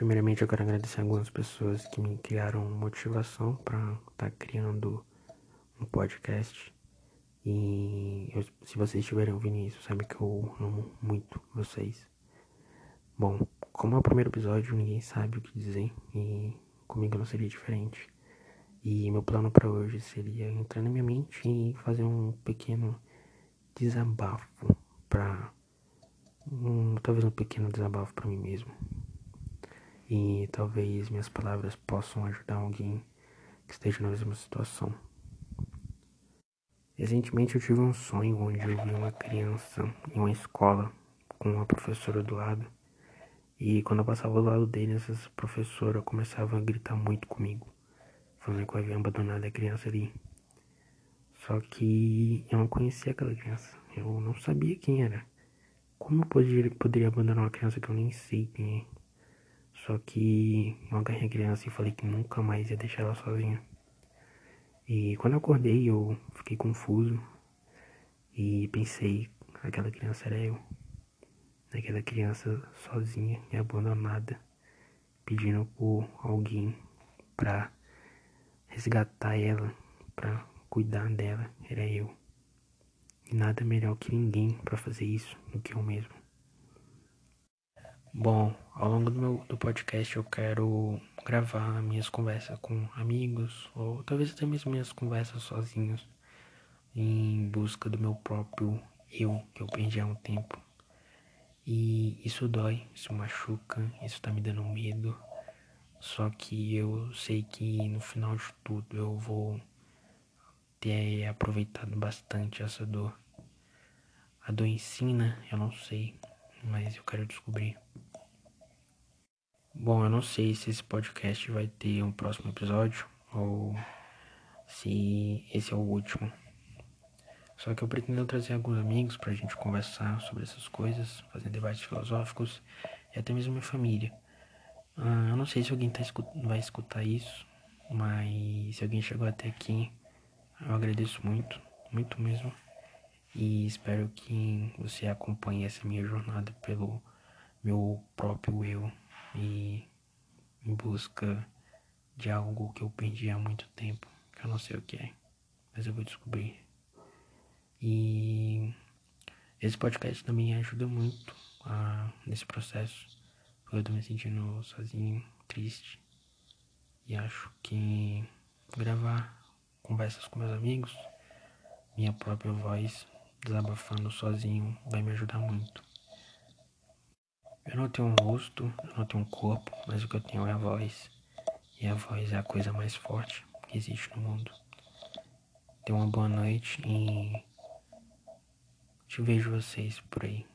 Primeiramente, eu quero agradecer algumas pessoas que me criaram motivação para estar tá criando um podcast. E eu, se vocês estiverem ouvindo isso, sabe que eu amo muito vocês. Bom, como é o primeiro episódio, ninguém sabe o que dizer e comigo não seria diferente. E meu plano para hoje seria entrar na minha mente e fazer um pequeno desabafo para um, talvez um pequeno desabafo para mim mesmo. E talvez minhas palavras possam ajudar alguém que esteja na mesma situação. Recentemente eu tive um sonho onde eu vi uma criança em uma escola com uma professora do lado. E quando eu passava do lado dele, essa professora começava a gritar muito comigo falando que eu havia abandonado a criança ali. Só que eu não conhecia aquela criança. Eu não sabia quem era. Como eu poderia, poderia abandonar uma criança que eu nem sei quem é? Só que eu agarrei a criança e falei que nunca mais ia deixar ela sozinha. E quando eu acordei, eu fiquei confuso e pensei: aquela criança era eu. Aquela criança sozinha e abandonada, pedindo por alguém pra resgatar ela, para cuidar dela, era eu. E nada melhor que ninguém para fazer isso do que eu mesmo. Bom, ao longo do meu do podcast eu quero gravar minhas conversas com amigos, ou talvez até mesmo minhas conversas sozinhos, em busca do meu próprio eu que eu perdi há um tempo. E isso dói, isso machuca, isso tá me dando medo, só que eu sei que no final de tudo eu vou ter aproveitado bastante essa dor. A dor ensina, eu não sei, mas eu quero descobrir. Bom, eu não sei se esse podcast vai ter um próximo episódio ou se esse é o último. Só que eu pretendo trazer alguns amigos pra gente conversar sobre essas coisas, fazer debates filosóficos e até mesmo minha família. Ah, eu não sei se alguém tá escut vai escutar isso, mas se alguém chegou até aqui, eu agradeço muito, muito mesmo. E espero que você acompanhe essa minha jornada pelo meu próprio eu e em busca de algo que eu perdi há muito tempo, que eu não sei o que é, mas eu vou descobrir. E esse podcast também ajuda muito a, nesse processo eu tô me sentindo sozinho, triste. E acho que gravar conversas com meus amigos, minha própria voz, desabafando sozinho, vai me ajudar muito. Eu não tenho um rosto, eu não tenho um corpo, mas o que eu tenho é a voz. E a voz é a coisa mais forte que existe no mundo. Tenha uma boa noite e te vejo vocês por aí.